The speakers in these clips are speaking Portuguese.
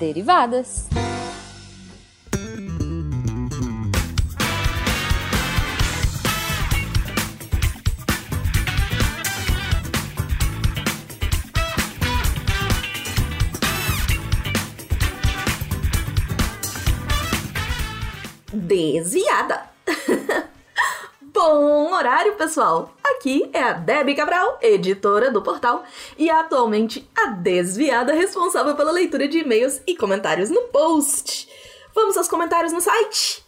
derivadas. Desviada! Bom horário, pessoal! Aqui é a Debbie Cabral, editora do portal, e atualmente a desviada responsável pela leitura de e-mails e comentários no post. Vamos aos comentários no site?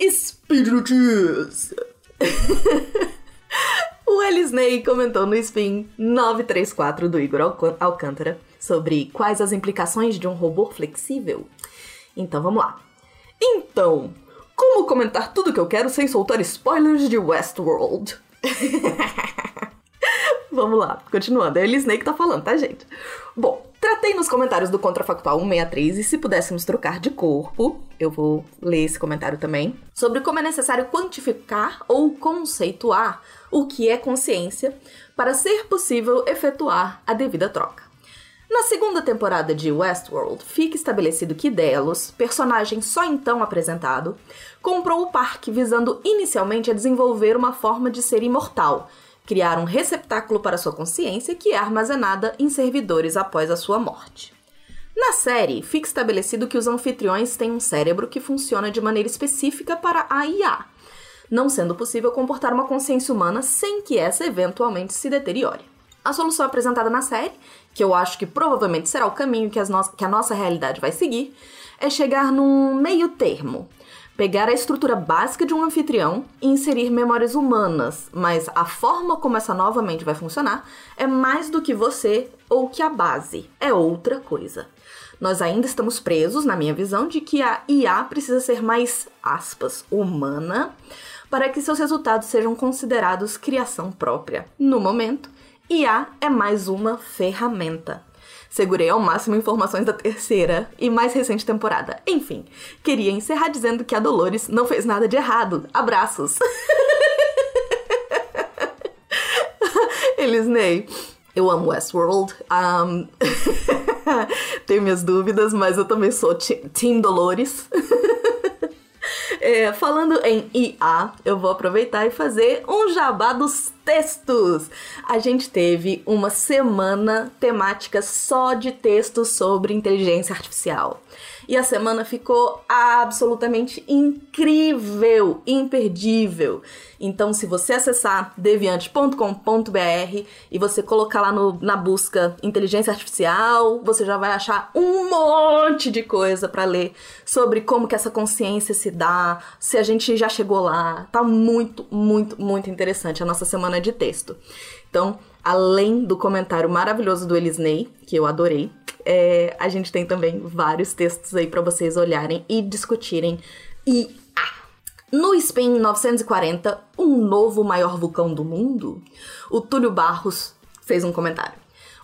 Espíritos! o Elisney comentou no Spin 934 do Igor Alc- Alcântara sobre quais as implicações de um robô flexível. Então vamos lá. Então, como comentar tudo que eu quero sem soltar spoilers de Westworld? Vamos lá, continuando. É ele Snake tá falando, tá, gente? Bom, tratei nos comentários do Contrafactual 163 e se pudéssemos trocar de corpo, eu vou ler esse comentário também, sobre como é necessário quantificar ou conceituar o que é consciência para ser possível efetuar a devida troca. Na segunda temporada de Westworld, fica estabelecido que Delos, personagem só então apresentado, comprou o parque visando inicialmente a desenvolver uma forma de ser imortal, criar um receptáculo para sua consciência que é armazenada em servidores após a sua morte. Na série, fica estabelecido que os anfitriões têm um cérebro que funciona de maneira específica para a IA, não sendo possível comportar uma consciência humana sem que essa eventualmente se deteriore. A solução apresentada na série, que eu acho que provavelmente será o caminho que, no- que a nossa realidade vai seguir, é chegar num meio termo. Pegar a estrutura básica de um anfitrião e inserir memórias humanas, mas a forma como essa nova mente vai funcionar é mais do que você ou que a base, é outra coisa. Nós ainda estamos presos, na minha visão, de que a IA precisa ser mais, aspas, humana, para que seus resultados sejam considerados criação própria. No momento, IA é mais uma ferramenta. Segurei ao máximo informações da terceira e mais recente temporada. Enfim, queria encerrar dizendo que a Dolores não fez nada de errado. Abraços! Elisney, eu amo Westworld. Um, Tenho minhas dúvidas, mas eu também sou Team Dolores. É, falando em IA, eu vou aproveitar e fazer um jabá dos textos. A gente teve uma semana temática só de textos sobre inteligência artificial. E a semana ficou absolutamente incrível, imperdível. Então, se você acessar deviante.com.br e você colocar lá no- na busca inteligência artificial, você já vai achar um monte de coisa para ler sobre como que essa consciência se dá, se a gente já chegou lá. Tá muito, muito, muito interessante a nossa semana de texto. Então, além do comentário maravilhoso do Elisney, que eu adorei, é, a gente tem também vários textos aí para vocês olharem e discutirem. E ah, no Spin 940, um novo maior vulcão do mundo, o Túlio Barros fez um comentário.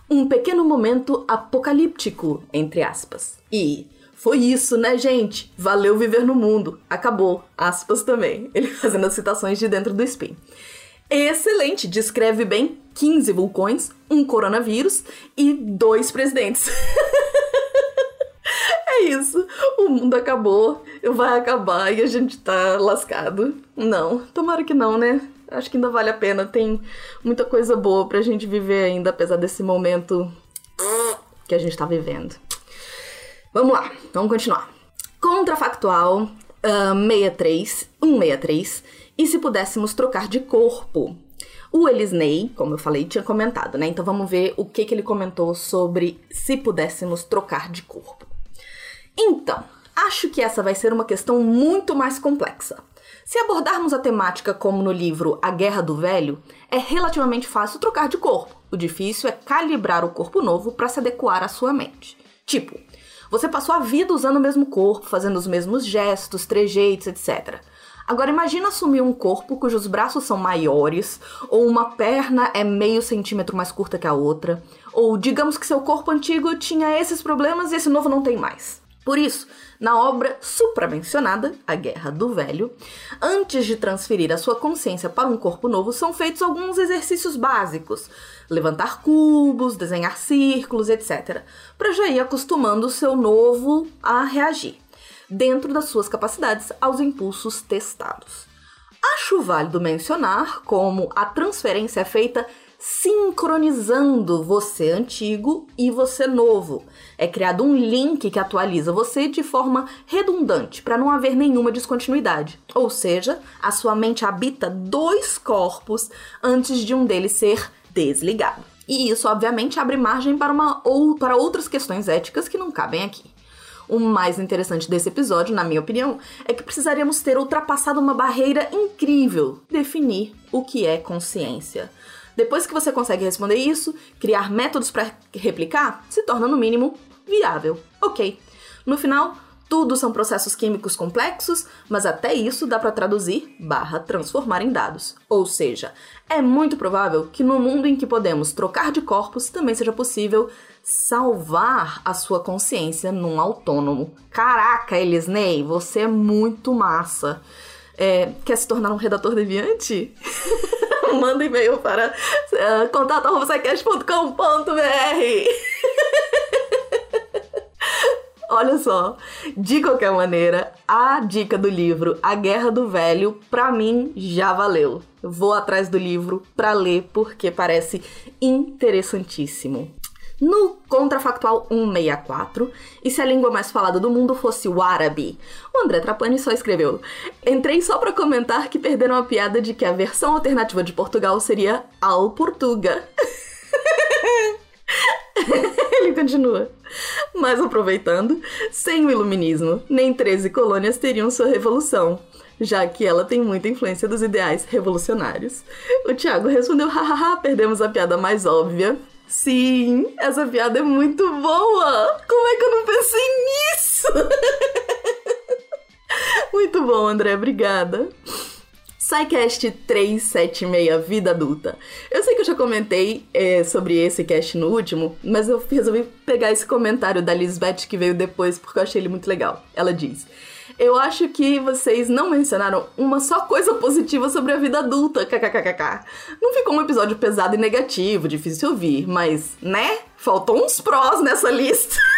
Um pequeno momento apocalíptico, entre aspas. E foi isso, né, gente? Valeu viver no mundo. Acabou. Aspas também. Ele fazendo as citações de dentro do Spin. Excelente, descreve bem 15 vulcões, um coronavírus e dois presidentes. é isso, o mundo acabou, vai acabar e a gente tá lascado. Não, tomara que não, né? Acho que ainda vale a pena, tem muita coisa boa pra gente viver ainda, apesar desse momento que a gente tá vivendo. Vamos lá, vamos continuar. Contrafactual ah, 63, 163, e se pudéssemos trocar de corpo? O Elisney, como eu falei, tinha comentado, né? Então vamos ver o que, que ele comentou sobre se pudéssemos trocar de corpo. Então, acho que essa vai ser uma questão muito mais complexa. Se abordarmos a temática como no livro A Guerra do Velho, é relativamente fácil trocar de corpo. O difícil é calibrar o corpo novo para se adequar à sua mente. Tipo, você passou a vida usando o mesmo corpo, fazendo os mesmos gestos, trejeitos, etc. Agora imagina assumir um corpo cujos braços são maiores, ou uma perna é meio centímetro mais curta que a outra, ou digamos que seu corpo antigo tinha esses problemas e esse novo não tem mais. Por isso, na obra supramencionada, A Guerra do Velho, antes de transferir a sua consciência para um corpo novo, são feitos alguns exercícios básicos: levantar cubos, desenhar círculos, etc., para já ir acostumando o seu novo a reagir, dentro das suas capacidades, aos impulsos testados. Acho válido mencionar como a transferência é feita sincronizando você antigo e você novo. É criado um link que atualiza você de forma redundante, para não haver nenhuma descontinuidade. Ou seja, a sua mente habita dois corpos antes de um deles ser desligado. E isso, obviamente, abre margem para, uma, ou para outras questões éticas que não cabem aqui. O mais interessante desse episódio, na minha opinião, é que precisaríamos ter ultrapassado uma barreira incrível: definir o que é consciência. Depois que você consegue responder isso, criar métodos para replicar se torna, no mínimo, viável. Ok. No final, tudo são processos químicos complexos, mas até isso dá para traduzir barra transformar em dados. Ou seja, é muito provável que no mundo em que podemos trocar de corpos também seja possível salvar a sua consciência num autônomo. Caraca, Elisney, você é muito massa. É, quer se tornar um redator deviante? manda e-mail para uh, eh, contato.com.br. Olha só, de qualquer maneira, a dica do livro A Guerra do Velho, pra mim, já valeu. Vou atrás do livro pra ler porque parece interessantíssimo. No Contrafactual 164, e se a língua mais falada do mundo fosse o árabe? O André Trapani só escreveu: Entrei só para comentar que perderam a piada de que a versão alternativa de Portugal seria Al Portuga. Ele continua. Mas aproveitando, sem o iluminismo, nem 13 colônias teriam sua revolução, já que ela tem muita influência dos ideais revolucionários. O Tiago respondeu: hahaha, perdemos a piada mais óbvia. Sim, essa piada é muito boa! Como é que eu não pensei nisso? muito bom, André, obrigada. SciCast 376 Vida Adulta. Eu sei que eu já comentei é, sobre esse cast no último, mas eu resolvi pegar esse comentário da Lisbeth que veio depois porque eu achei ele muito legal. Ela diz. Eu acho que vocês não mencionaram uma só coisa positiva sobre a vida adulta. Não ficou um episódio pesado e negativo, difícil de ouvir, mas, né? Faltou uns prós nessa lista.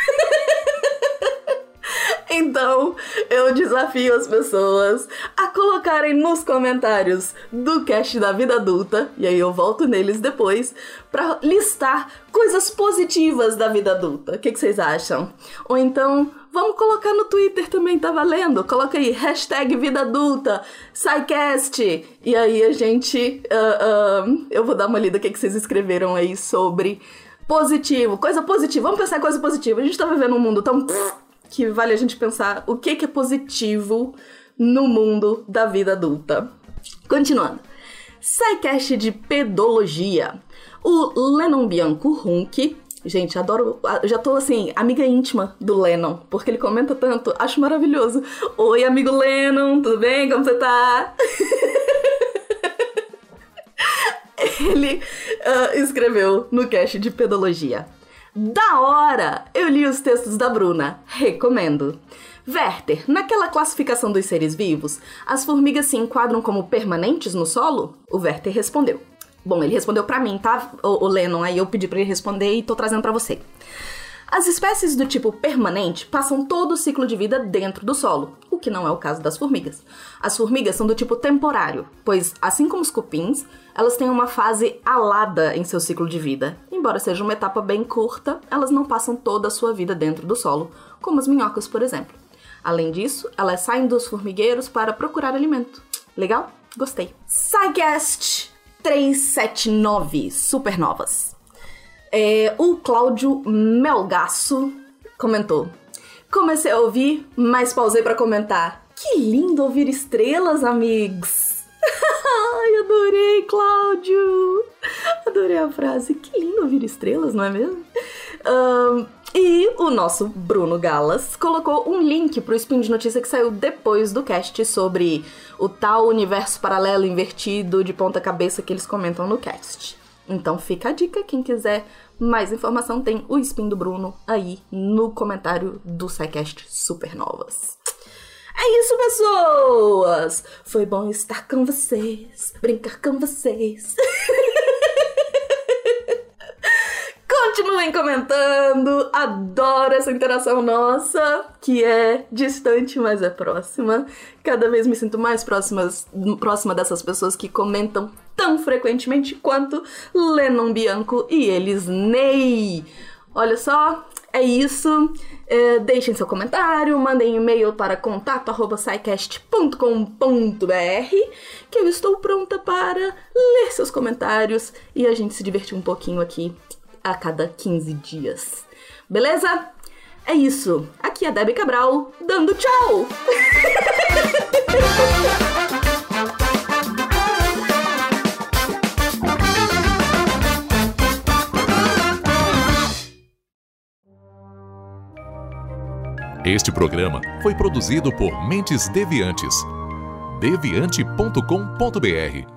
Então, eu desafio as pessoas a colocarem nos comentários do cast da vida adulta, e aí eu volto neles depois, para listar coisas positivas da vida adulta. O que, que vocês acham? Ou então, Vamos colocar no Twitter também, tá valendo? Coloca aí, hashtag vida adulta, SciCast. E aí a gente. Uh, uh, eu vou dar uma lida o que, que vocês escreveram aí sobre positivo, coisa positiva. Vamos pensar em coisa positiva. A gente tá vivendo um mundo tão. Que vale a gente pensar o que, que é positivo no mundo da vida adulta. Continuando. SciCast de Pedologia. O Lennon Bianco Hunk Gente, adoro. Já tô assim, amiga íntima do Lennon, porque ele comenta tanto, acho maravilhoso. Oi, amigo Lennon, tudo bem? Como você tá? ele uh, escreveu no cast de pedologia. Da hora! Eu li os textos da Bruna, recomendo. Werther, naquela classificação dos seres vivos, as formigas se enquadram como permanentes no solo? O Werther respondeu: Bom, ele respondeu para mim, tá, o, o Lennon, aí eu pedi para ele responder e tô trazendo para você. As espécies do tipo permanente passam todo o ciclo de vida dentro do solo, o que não é o caso das formigas. As formigas são do tipo temporário, pois, assim como os cupins, elas têm uma fase alada em seu ciclo de vida. Embora seja uma etapa bem curta, elas não passam toda a sua vida dentro do solo, como as minhocas, por exemplo. Além disso, elas saem dos formigueiros para procurar alimento. Legal? Gostei. SciCast 379 Supernovas. É, o Cláudio Melgaço comentou. Comecei a ouvir, mas pausei para comentar. Que lindo ouvir estrelas, amigos! Ai, adorei, Cláudio! Adorei a frase. Que lindo ouvir estrelas, não é mesmo? Um, e o nosso Bruno Galas colocou um link pro spin de notícia que saiu depois do cast sobre o tal universo paralelo invertido de ponta cabeça que eles comentam no cast. Então fica a dica, quem quiser Mais informação tem o Spin do Bruno aí no comentário do SciCast Supernovas. É isso, pessoas! Foi bom estar com vocês, brincar com vocês. Continuem comentando, adoro essa interação nossa, que é distante, mas é próxima. Cada vez me sinto mais próximas, próxima dessas pessoas que comentam tão frequentemente quanto Lennon Bianco e eles Ney. Olha só, é isso. É, deixem seu comentário, mandem e-mail para contato.sicast.com.br que eu estou pronta para ler seus comentários e a gente se divertir um pouquinho aqui a cada 15 dias. Beleza? É isso. Aqui é a Debbie Cabral dando tchau! Este programa foi produzido por Mentes Deviantes. deviante.com.br